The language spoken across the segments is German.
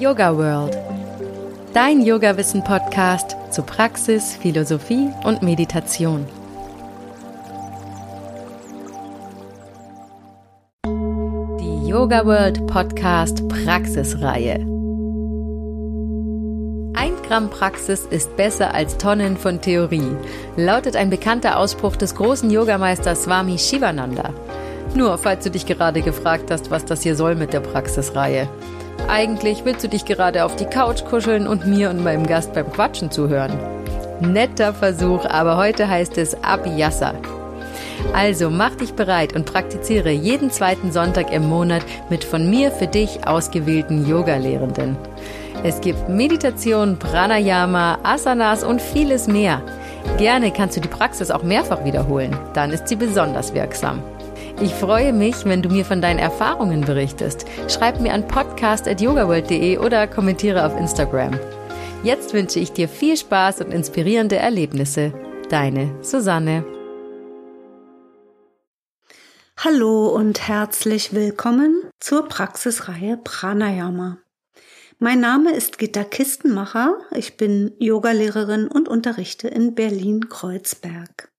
Yoga World. Dein Yoga-Wissen-Podcast zu Praxis, Philosophie und Meditation. Die Yoga World Podcast Praxisreihe. Ein Gramm Praxis ist besser als Tonnen von Theorie, lautet ein bekannter Ausspruch des großen Yogameisters Swami Shivananda. Nur falls du dich gerade gefragt hast, was das hier soll mit der Praxisreihe. Eigentlich willst du dich gerade auf die Couch kuscheln und mir und meinem Gast beim Quatschen zuhören. Netter Versuch, aber heute heißt es Abhyasa. Also mach dich bereit und praktiziere jeden zweiten Sonntag im Monat mit von mir für dich ausgewählten Yoga-Lehrenden. Es gibt Meditation, Pranayama, Asanas und vieles mehr. Gerne kannst du die Praxis auch mehrfach wiederholen, dann ist sie besonders wirksam. Ich freue mich, wenn du mir von deinen Erfahrungen berichtest. Schreib mir an podcast.yogaworld.de oder kommentiere auf Instagram. Jetzt wünsche ich dir viel Spaß und inspirierende Erlebnisse. Deine Susanne. Hallo und herzlich willkommen zur Praxisreihe Pranayama. Mein Name ist Gitta Kistenmacher. Ich bin Yogalehrerin und unterrichte in Berlin-Kreuzberg.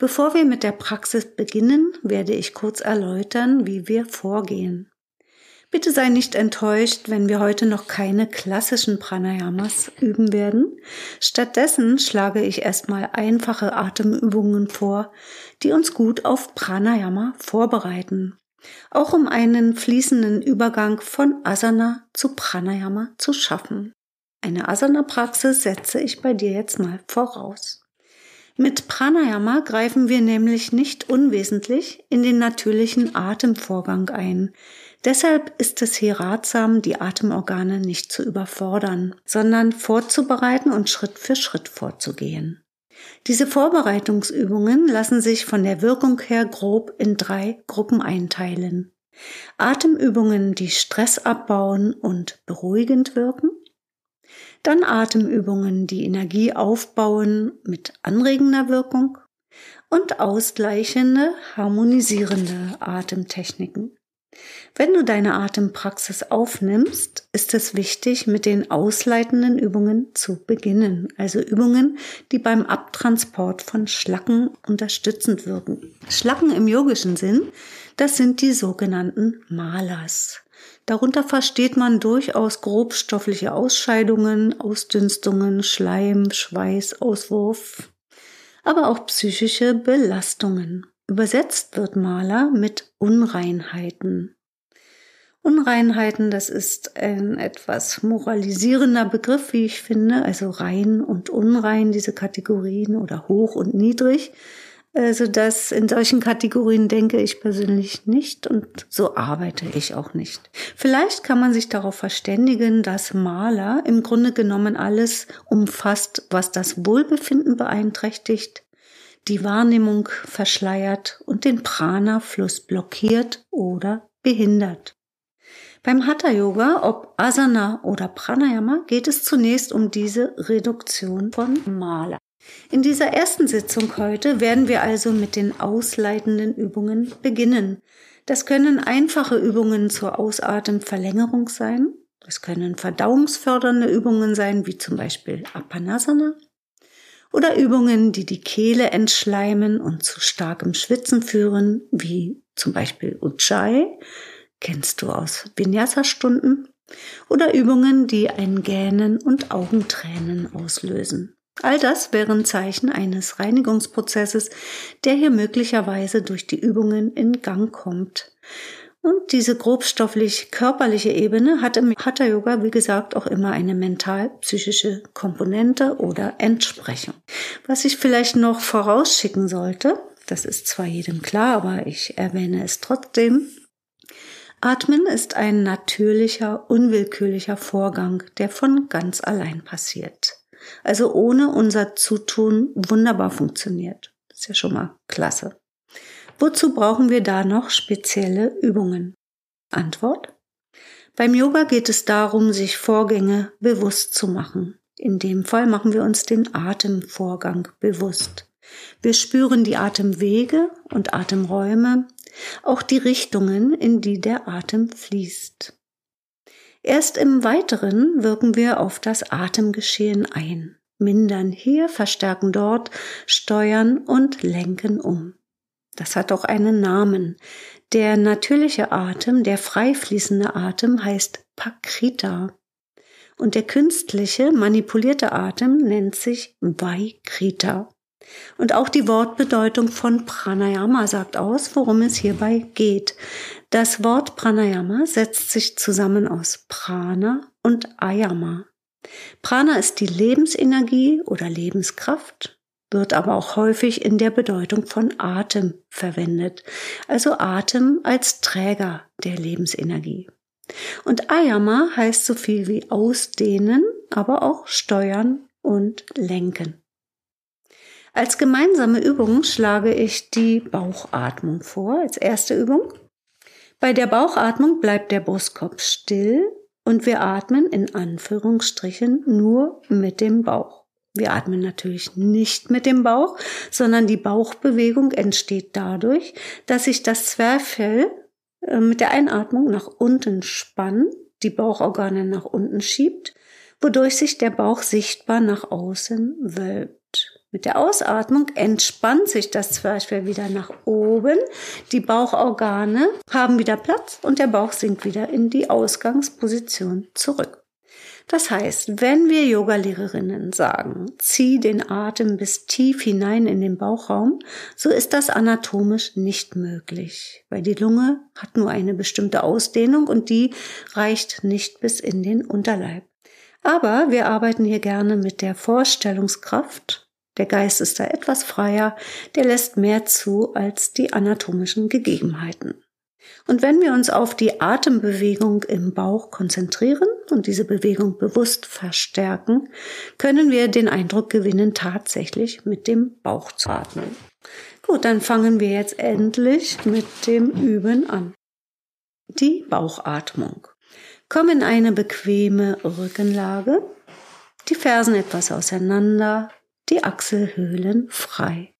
Bevor wir mit der Praxis beginnen, werde ich kurz erläutern, wie wir vorgehen. Bitte sei nicht enttäuscht, wenn wir heute noch keine klassischen Pranayamas üben werden. Stattdessen schlage ich erstmal einfache Atemübungen vor, die uns gut auf Pranayama vorbereiten. Auch um einen fließenden Übergang von Asana zu Pranayama zu schaffen. Eine Asana-Praxis setze ich bei dir jetzt mal voraus. Mit Pranayama greifen wir nämlich nicht unwesentlich in den natürlichen Atemvorgang ein. Deshalb ist es hier ratsam, die Atemorgane nicht zu überfordern, sondern vorzubereiten und Schritt für Schritt vorzugehen. Diese Vorbereitungsübungen lassen sich von der Wirkung her grob in drei Gruppen einteilen. Atemübungen, die Stress abbauen und beruhigend wirken, dann Atemübungen, die Energie aufbauen mit anregender Wirkung und ausgleichende, harmonisierende Atemtechniken. Wenn du deine Atempraxis aufnimmst, ist es wichtig, mit den ausleitenden Übungen zu beginnen, also Übungen, die beim Abtransport von Schlacken unterstützend wirken. Schlacken im yogischen Sinn, das sind die sogenannten Malas. Darunter versteht man durchaus grobstoffliche Ausscheidungen, Ausdünstungen, Schleim, Schweiß, Auswurf, aber auch psychische Belastungen. Übersetzt wird Maler mit Unreinheiten. Unreinheiten, das ist ein etwas moralisierender Begriff, wie ich finde, also rein und unrein, diese Kategorien oder hoch und niedrig. Also das in solchen Kategorien denke ich persönlich nicht und so arbeite ich auch nicht. Vielleicht kann man sich darauf verständigen, dass Maler im Grunde genommen alles umfasst, was das Wohlbefinden beeinträchtigt, die Wahrnehmung verschleiert und den Prana-Fluss blockiert oder behindert. Beim Hatha Yoga, ob Asana oder Pranayama, geht es zunächst um diese Reduktion von Maler. In dieser ersten Sitzung heute werden wir also mit den ausleitenden Übungen beginnen. Das können einfache Übungen zur Ausatemverlängerung sein. Das können verdauungsfördernde Übungen sein, wie zum Beispiel Apanasana. Oder Übungen, die die Kehle entschleimen und zu starkem Schwitzen führen, wie zum Beispiel Ujjayi. Kennst du aus Vinyasa-Stunden? Oder Übungen, die ein Gähnen und Augentränen auslösen. All das wären Zeichen eines Reinigungsprozesses, der hier möglicherweise durch die Übungen in Gang kommt. Und diese grobstofflich körperliche Ebene hat im Hatha Yoga, wie gesagt, auch immer eine mental-psychische Komponente oder Entsprechung. Was ich vielleicht noch vorausschicken sollte, das ist zwar jedem klar, aber ich erwähne es trotzdem. Atmen ist ein natürlicher, unwillkürlicher Vorgang, der von ganz allein passiert also ohne unser Zutun wunderbar funktioniert. Das ist ja schon mal klasse. Wozu brauchen wir da noch spezielle Übungen? Antwort? Beim Yoga geht es darum, sich Vorgänge bewusst zu machen. In dem Fall machen wir uns den Atemvorgang bewusst. Wir spüren die Atemwege und Atemräume, auch die Richtungen, in die der Atem fließt. Erst im Weiteren wirken wir auf das Atemgeschehen ein, mindern hier, verstärken dort, steuern und lenken um. Das hat auch einen Namen. Der natürliche Atem, der frei fließende Atem heißt Pakrita. Und der künstliche, manipulierte Atem nennt sich Vaikrita. Und auch die Wortbedeutung von Pranayama sagt aus, worum es hierbei geht. Das Wort Pranayama setzt sich zusammen aus Prana und Ayama. Prana ist die Lebensenergie oder Lebenskraft, wird aber auch häufig in der Bedeutung von Atem verwendet, also Atem als Träger der Lebensenergie. Und Ayama heißt so viel wie ausdehnen, aber auch steuern und lenken. Als gemeinsame Übung schlage ich die Bauchatmung vor, als erste Übung. Bei der Bauchatmung bleibt der Brustkorb still und wir atmen in Anführungsstrichen nur mit dem Bauch. Wir atmen natürlich nicht mit dem Bauch, sondern die Bauchbewegung entsteht dadurch, dass sich das Zwerchfell äh, mit der Einatmung nach unten spannt, die Bauchorgane nach unten schiebt, wodurch sich der Bauch sichtbar nach außen wölbt. Mit der Ausatmung entspannt sich das Zwerchfell wieder nach oben. Die Bauchorgane haben wieder Platz und der Bauch sinkt wieder in die Ausgangsposition zurück. Das heißt, wenn wir Yogalehrerinnen sagen, zieh den Atem bis tief hinein in den Bauchraum, so ist das anatomisch nicht möglich, weil die Lunge hat nur eine bestimmte Ausdehnung und die reicht nicht bis in den Unterleib. Aber wir arbeiten hier gerne mit der Vorstellungskraft der Geist ist da etwas freier, der lässt mehr zu als die anatomischen Gegebenheiten. Und wenn wir uns auf die Atembewegung im Bauch konzentrieren und diese Bewegung bewusst verstärken, können wir den Eindruck gewinnen, tatsächlich mit dem Bauch zu atmen. Gut, dann fangen wir jetzt endlich mit dem Üben an. Die Bauchatmung. Komm in eine bequeme Rückenlage, die Fersen etwas auseinander, die Achselhöhlen frei.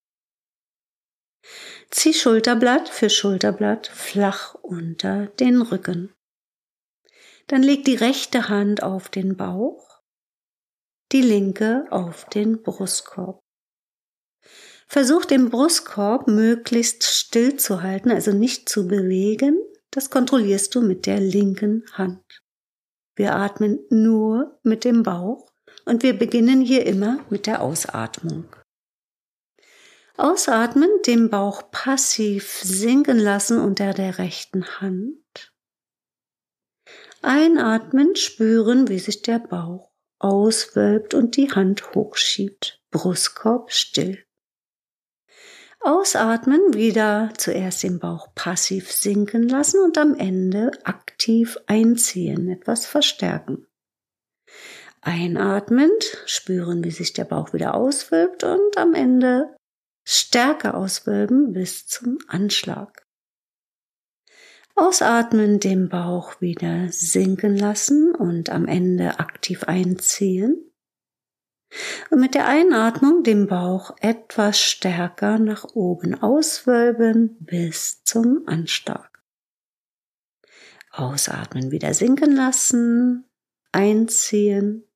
Zieh Schulterblatt für Schulterblatt flach unter den Rücken. Dann leg die rechte Hand auf den Bauch, die linke auf den Brustkorb. Versuch den Brustkorb möglichst still zu halten, also nicht zu bewegen. Das kontrollierst du mit der linken Hand. Wir atmen nur mit dem Bauch und wir beginnen hier immer mit der Ausatmung. Ausatmen, den Bauch passiv sinken lassen unter der rechten Hand. Einatmen, spüren, wie sich der Bauch auswölbt und die Hand hochschiebt. Brustkorb still. Ausatmen, wieder zuerst den Bauch passiv sinken lassen und am Ende aktiv einziehen, etwas verstärken. Einatmend spüren, wie sich der Bauch wieder auswölbt und am Ende stärker auswölben bis zum Anschlag. Ausatmen, den Bauch wieder sinken lassen und am Ende aktiv einziehen. Und mit der Einatmung den Bauch etwas stärker nach oben auswölben bis zum Anschlag. Ausatmen, wieder sinken lassen, einziehen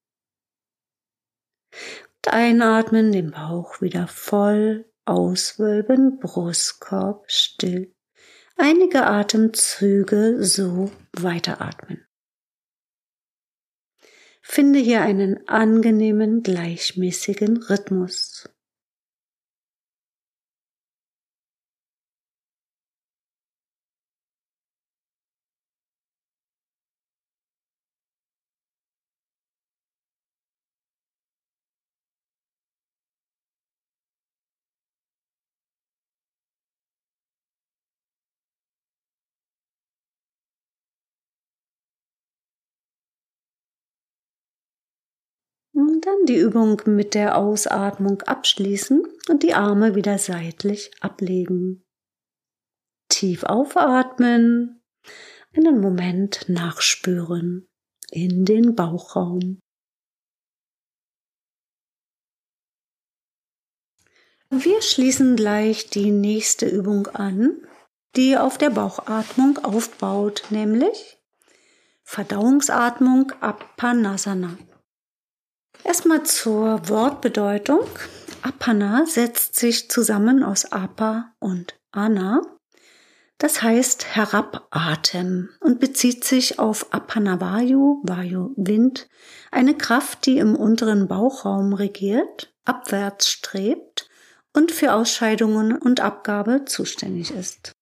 und einatmen, den Bauch wieder voll auswölben, Brustkorb still. Einige Atemzüge so weiteratmen. Finde hier einen angenehmen, gleichmäßigen Rhythmus. Dann die Übung mit der Ausatmung abschließen und die Arme wieder seitlich ablegen. Tief aufatmen, einen Moment nachspüren in den Bauchraum. Wir schließen gleich die nächste Übung an, die auf der Bauchatmung aufbaut, nämlich Verdauungsatmung Apanasana. Erstmal zur Wortbedeutung. Apana setzt sich zusammen aus Apa und Ana. Das heißt herabatem und bezieht sich auf Apanavayu, Vayu Wind, eine Kraft, die im unteren Bauchraum regiert, abwärts strebt und für Ausscheidungen und Abgabe zuständig ist.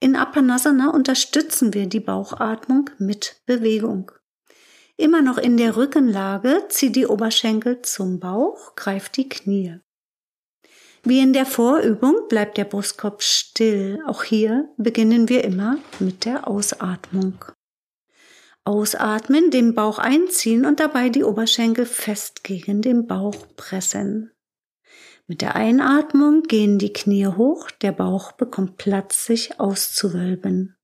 In Apanasana unterstützen wir die Bauchatmung mit Bewegung. Immer noch in der Rückenlage zieh die Oberschenkel zum Bauch, greif die Knie. Wie in der Vorübung bleibt der Brustkorb still. Auch hier beginnen wir immer mit der Ausatmung. Ausatmen, den Bauch einziehen und dabei die Oberschenkel fest gegen den Bauch pressen. Mit der Einatmung gehen die Knie hoch, der Bauch bekommt Platz, sich auszuwölben.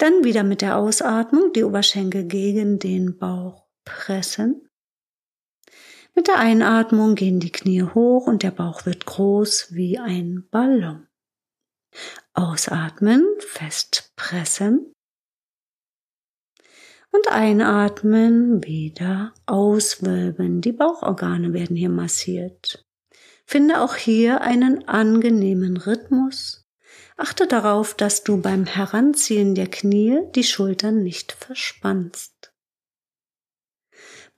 Dann wieder mit der Ausatmung die Oberschenkel gegen den Bauch pressen. Mit der Einatmung gehen die Knie hoch und der Bauch wird groß wie ein Ballon. Ausatmen, fest pressen. Und einatmen, wieder auswölben. Die Bauchorgane werden hier massiert. Finde auch hier einen angenehmen Rhythmus. Achte darauf, dass du beim Heranziehen der Knie die Schultern nicht verspannst.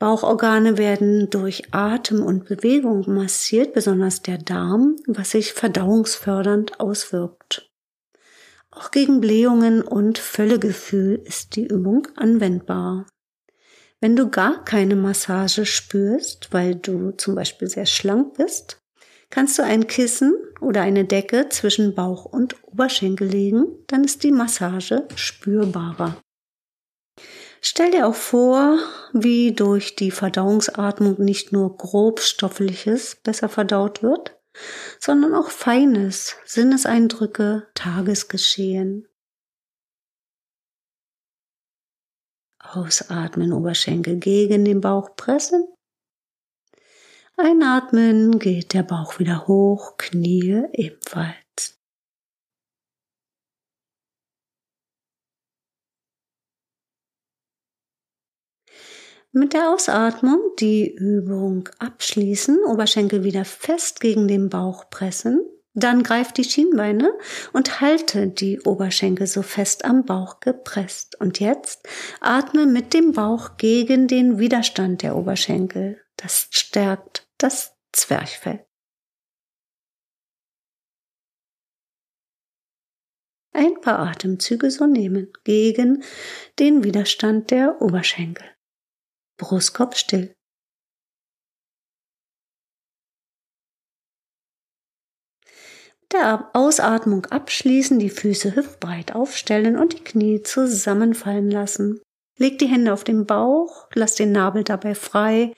Bauchorgane werden durch Atem und Bewegung massiert, besonders der Darm, was sich verdauungsfördernd auswirkt. Auch gegen Blähungen und Völlegefühl ist die Übung anwendbar. Wenn du gar keine Massage spürst, weil du zum Beispiel sehr schlank bist, kannst du ein Kissen oder eine Decke zwischen Bauch und Oberschenkel legen, dann ist die Massage spürbarer. Stell dir auch vor, wie durch die Verdauungsatmung nicht nur grobstoffliches besser verdaut wird, sondern auch feines, Sinneseindrücke, Tagesgeschehen. Ausatmen, Oberschenkel gegen den Bauch pressen. Einatmen geht der Bauch wieder hoch, Knie ebenfalls. Mit der Ausatmung die Übung abschließen, Oberschenkel wieder fest gegen den Bauch pressen. Dann greift die Schienbeine und halte die Oberschenkel so fest am Bauch gepresst. Und jetzt atme mit dem Bauch gegen den Widerstand der Oberschenkel. Das stärkt das Zwerchfell. Ein paar Atemzüge so nehmen gegen den Widerstand der Oberschenkel. Brustkorb still. Mit der Ausatmung abschließen, die Füße hüftbreit aufstellen und die Knie zusammenfallen lassen. Leg die Hände auf den Bauch, lass den Nabel dabei frei.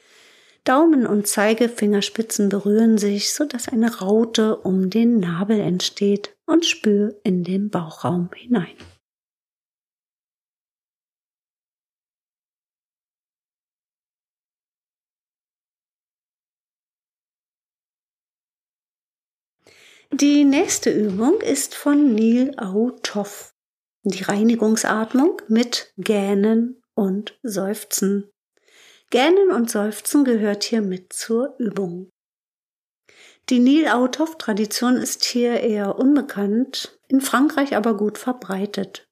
Daumen und Zeigefingerspitzen berühren sich, sodass eine Raute um den Nabel entsteht und spür in den Bauchraum hinein. Die nächste Übung ist von Neil Autoff. Die Reinigungsatmung mit Gähnen und Seufzen. Gähnen und Seufzen gehört hier mit zur Übung. Die Nil Autoff Tradition ist hier eher unbekannt, in Frankreich aber gut verbreitet.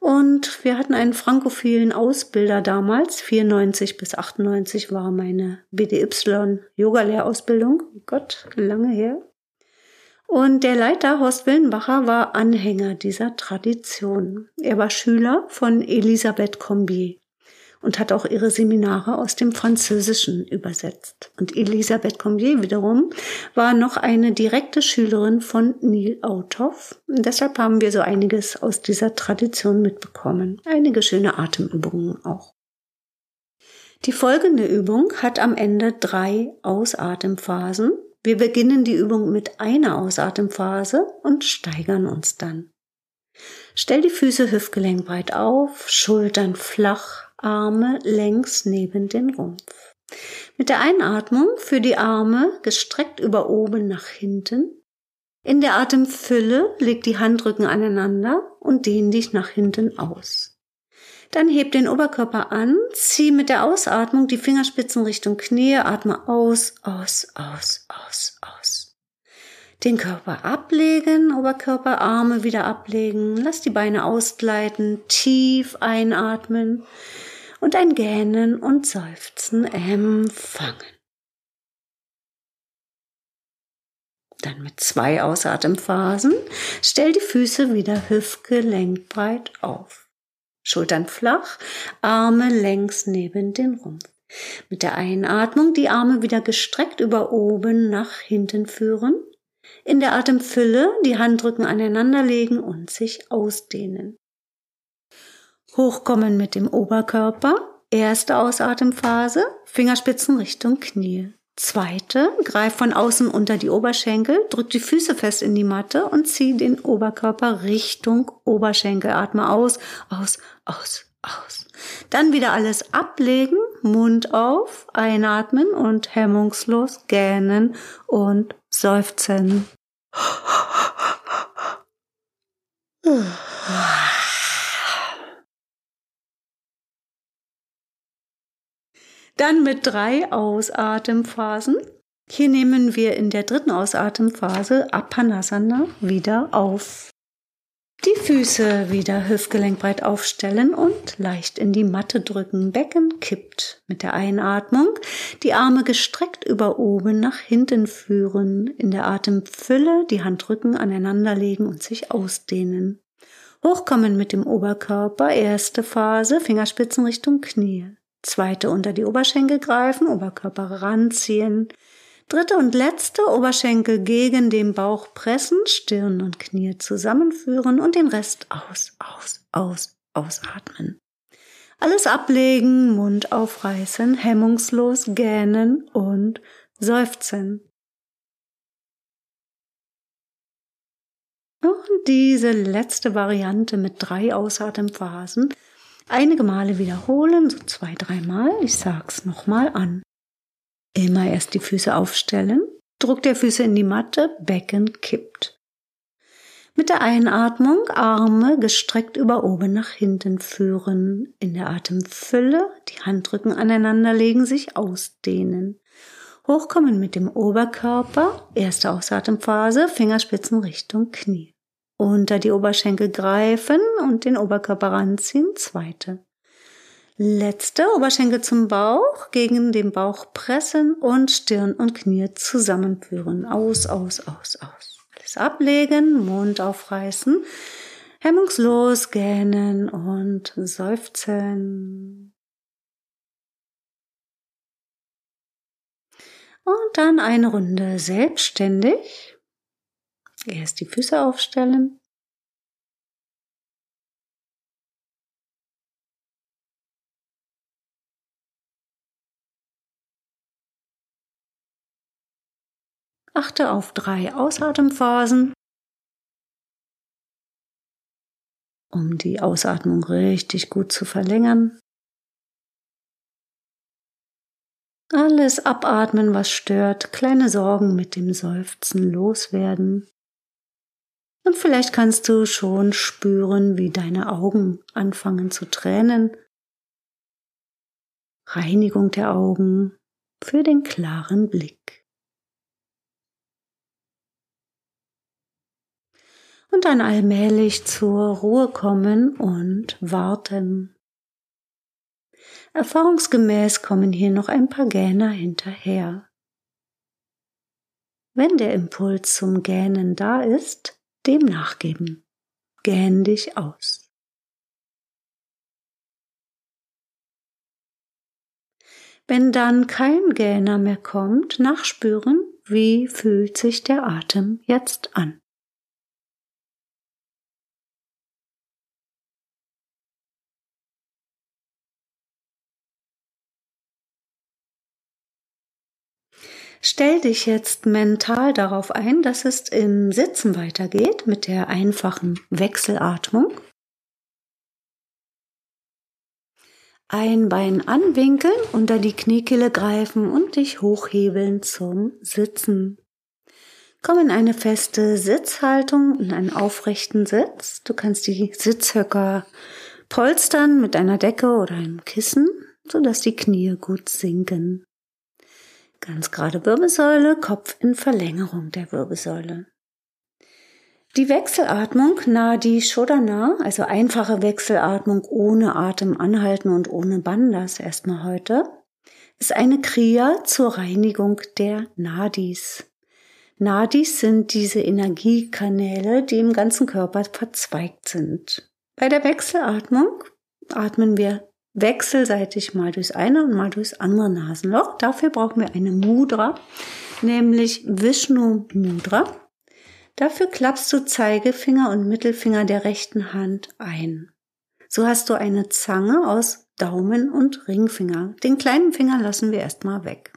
Und wir hatten einen frankophilen Ausbilder damals, 94 bis 98 war meine BDY Yoga Lehrausbildung. Gott, lange her. Und der Leiter Horst Willenbacher war Anhänger dieser Tradition. Er war Schüler von Elisabeth Combier und hat auch ihre Seminare aus dem Französischen übersetzt. Und Elisabeth Combier wiederum war noch eine direkte Schülerin von Neil Autoff. Deshalb haben wir so einiges aus dieser Tradition mitbekommen. Einige schöne Atemübungen auch. Die folgende Übung hat am Ende drei Ausatemphasen wir beginnen die Übung mit einer Ausatemphase und steigern uns dann. Stell die Füße hüftgelenkbreit auf, Schultern flach, Arme längs neben den Rumpf. Mit der Einatmung für die Arme gestreckt über oben nach hinten. In der Atemfülle leg die Handrücken aneinander und dehn dich nach hinten aus. Dann heb den Oberkörper an, zieh mit der Ausatmung die Fingerspitzen Richtung Knie, atme aus, aus, aus, aus, aus. Den Körper ablegen, Oberkörper, Arme wieder ablegen, lass die Beine ausgleiten, tief einatmen und ein Gähnen und Seufzen empfangen. Dann mit zwei Ausatemphasen stell die Füße wieder hüftgelenkbreit auf. Schultern flach, Arme längs neben den Rumpf. Mit der Einatmung die Arme wieder gestreckt über oben nach hinten führen. In der Atemfülle die Handrücken aneinanderlegen und sich ausdehnen. Hochkommen mit dem Oberkörper. Erste Ausatemphase, Fingerspitzen Richtung Knie. Zweite, greif von außen unter die Oberschenkel, drück die Füße fest in die Matte und zieh den Oberkörper Richtung Oberschenkel. Atme aus, aus, aus, aus. Dann wieder alles ablegen, Mund auf, einatmen und hemmungslos gähnen und seufzen. Dann mit drei Ausatemphasen. Hier nehmen wir in der dritten Ausatemphase Apanasana wieder auf. Die Füße wieder hüftgelenkbreit aufstellen und leicht in die Matte drücken. Becken kippt mit der Einatmung. Die Arme gestreckt über oben nach hinten führen. In der Atemfülle die Handrücken aneinanderlegen und sich ausdehnen. Hochkommen mit dem Oberkörper. Erste Phase. Fingerspitzen Richtung Knie. Zweite unter die Oberschenkel greifen, Oberkörper ranziehen. Dritte und letzte Oberschenkel gegen den Bauch pressen, Stirn und Knie zusammenführen und den Rest aus, aus, aus, ausatmen. Alles ablegen, Mund aufreißen, hemmungslos gähnen und seufzen. Und diese letzte Variante mit drei Ausatemphasen einige Male wiederholen, so zwei, dreimal. Ich sag's nochmal an. Immer erst die Füße aufstellen, Druck der Füße in die Matte, Becken kippt. Mit der Einatmung Arme gestreckt über oben nach hinten führen. In der Atemfülle die Handrücken aneinanderlegen, sich ausdehnen. Hochkommen mit dem Oberkörper, erste Ausatemphase, Fingerspitzen Richtung Knie unter die Oberschenkel greifen und den Oberkörper ranziehen. Zweite. Letzte Oberschenkel zum Bauch, gegen den Bauch pressen und Stirn und Knie zusammenführen. Aus, aus, aus, aus. Alles ablegen, Mund aufreißen, hemmungslos gähnen und seufzen. Und dann eine Runde selbstständig. Erst die Füße aufstellen. Achte auf drei Ausatemphasen, um die Ausatmung richtig gut zu verlängern. Alles abatmen, was stört, kleine Sorgen mit dem Seufzen loswerden. Und vielleicht kannst du schon spüren, wie deine Augen anfangen zu tränen. Reinigung der Augen für den klaren Blick. Und dann allmählich zur Ruhe kommen und warten. Erfahrungsgemäß kommen hier noch ein paar Gähner hinterher. Wenn der Impuls zum Gähnen da ist, dem nachgeben. Gähn dich aus. Wenn dann kein Gähner mehr kommt, nachspüren, wie fühlt sich der Atem jetzt an. Stell dich jetzt mental darauf ein, dass es im Sitzen weitergeht mit der einfachen Wechselatmung. Ein Bein anwinkeln, unter die Kniekehle greifen und dich hochhebeln zum Sitzen. Komm in eine feste Sitzhaltung, in einen aufrechten Sitz. Du kannst die Sitzhöcker Polstern mit einer Decke oder einem Kissen, sodass die Knie gut sinken. Ganz gerade Wirbelsäule, Kopf in Verlängerung der Wirbelsäule. Die Wechselatmung Nadi Shodhana, also einfache Wechselatmung ohne Atem anhalten und ohne Bandas erstmal heute, ist eine Kriya zur Reinigung der Nadis. Nadis sind diese Energiekanäle, die im ganzen Körper verzweigt sind. Bei der Wechselatmung atmen wir wechselseitig mal durchs eine und mal durchs andere Nasenloch. Dafür brauchen wir eine Mudra, nämlich Vishnu Mudra. Dafür klappst du Zeigefinger und Mittelfinger der rechten Hand ein. So hast du eine Zange aus Daumen und Ringfinger. Den kleinen Finger lassen wir erstmal weg.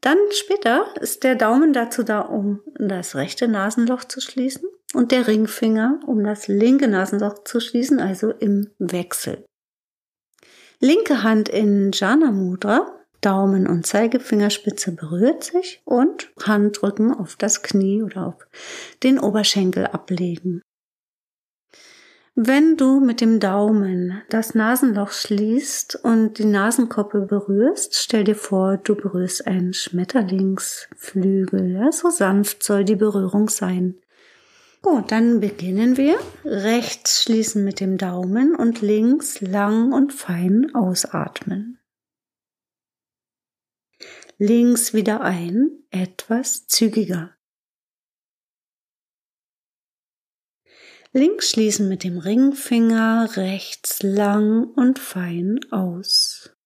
Dann später ist der Daumen dazu da, um das rechte Nasenloch zu schließen und der Ringfinger, um das linke Nasenloch zu schließen, also im Wechsel. Linke Hand in Jana Mudra, Daumen und Zeigefingerspitze berührt sich und Handrücken auf das Knie oder auf den Oberschenkel ablegen. Wenn du mit dem Daumen das Nasenloch schließt und die Nasenkoppe berührst, stell dir vor, du berührst einen Schmetterlingsflügel. Ja, so sanft soll die Berührung sein. Gut, dann beginnen wir. Rechts schließen mit dem Daumen und links lang und fein ausatmen. Links wieder ein, etwas zügiger. Links schließen mit dem Ringfinger, rechts lang und fein aus.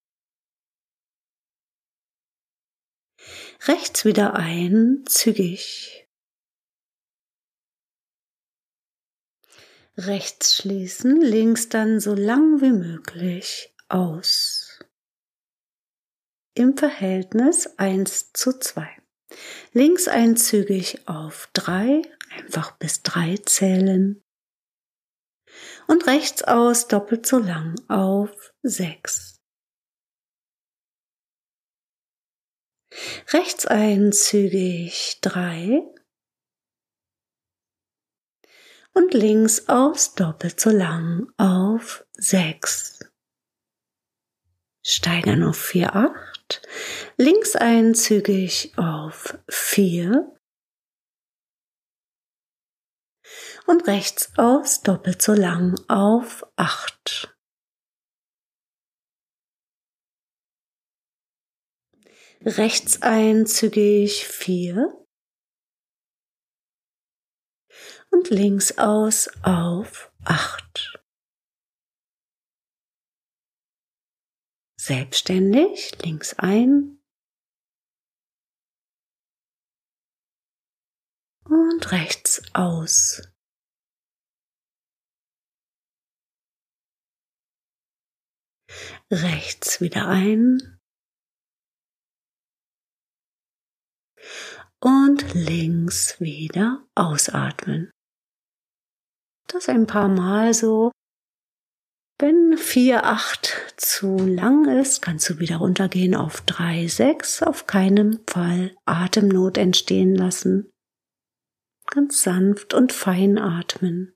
Rechts wieder ein, zügig. Rechts schließen, links dann so lang wie möglich aus. Im Verhältnis 1 zu 2. Links einzügig auf 3, einfach bis 3 zählen. Und rechts aus doppelt so lang auf 6. Rechts einzügig 3, und links aus doppelt so lang auf 6. Steigern auf 4, 8. Links einzügig auf 4. Und rechts aus doppelt so lang auf 8. Rechts einzügig 4 und links aus auf 8. Selbstständig links ein und rechts aus. Rechts wieder ein und links wieder ausatmen das ein paar Mal so. Wenn 4, 8 zu lang ist, kannst du wieder runtergehen auf 3, 6. Auf keinen Fall Atemnot entstehen lassen. Ganz sanft und fein atmen.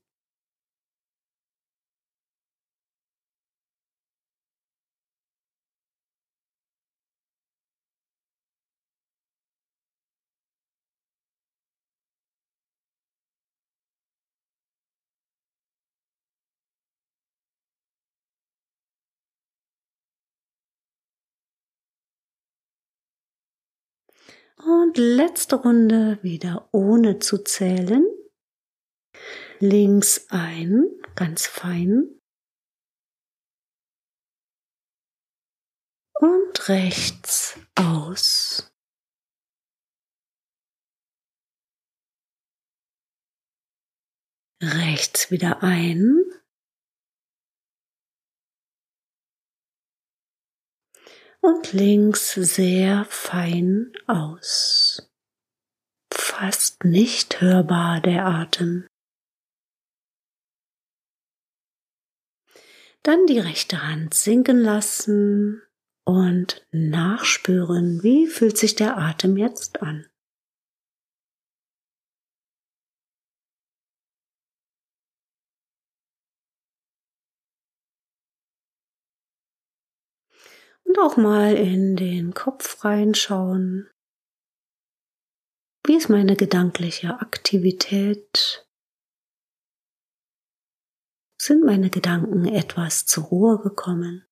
Und letzte Runde wieder ohne zu zählen. Links ein, ganz fein. Und rechts aus. Rechts wieder ein. Und links sehr fein aus. Fast nicht hörbar der Atem. Dann die rechte Hand sinken lassen und nachspüren, wie fühlt sich der Atem jetzt an. Und auch mal in den Kopf reinschauen. Wie ist meine gedankliche Aktivität? Sind meine Gedanken etwas zur Ruhe gekommen?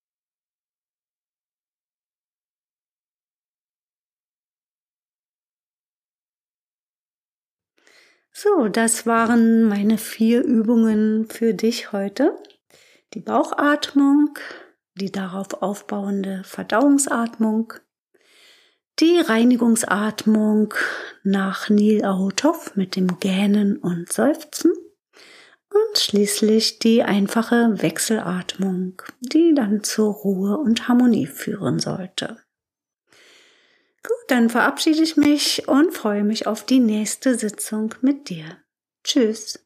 So, das waren meine vier Übungen für dich heute. Die Bauchatmung, die darauf aufbauende Verdauungsatmung, die Reinigungsatmung nach Nil Ahotov mit dem Gähnen und Seufzen und schließlich die einfache Wechselatmung, die dann zur Ruhe und Harmonie führen sollte. Gut, dann verabschiede ich mich und freue mich auf die nächste Sitzung mit dir. Tschüss.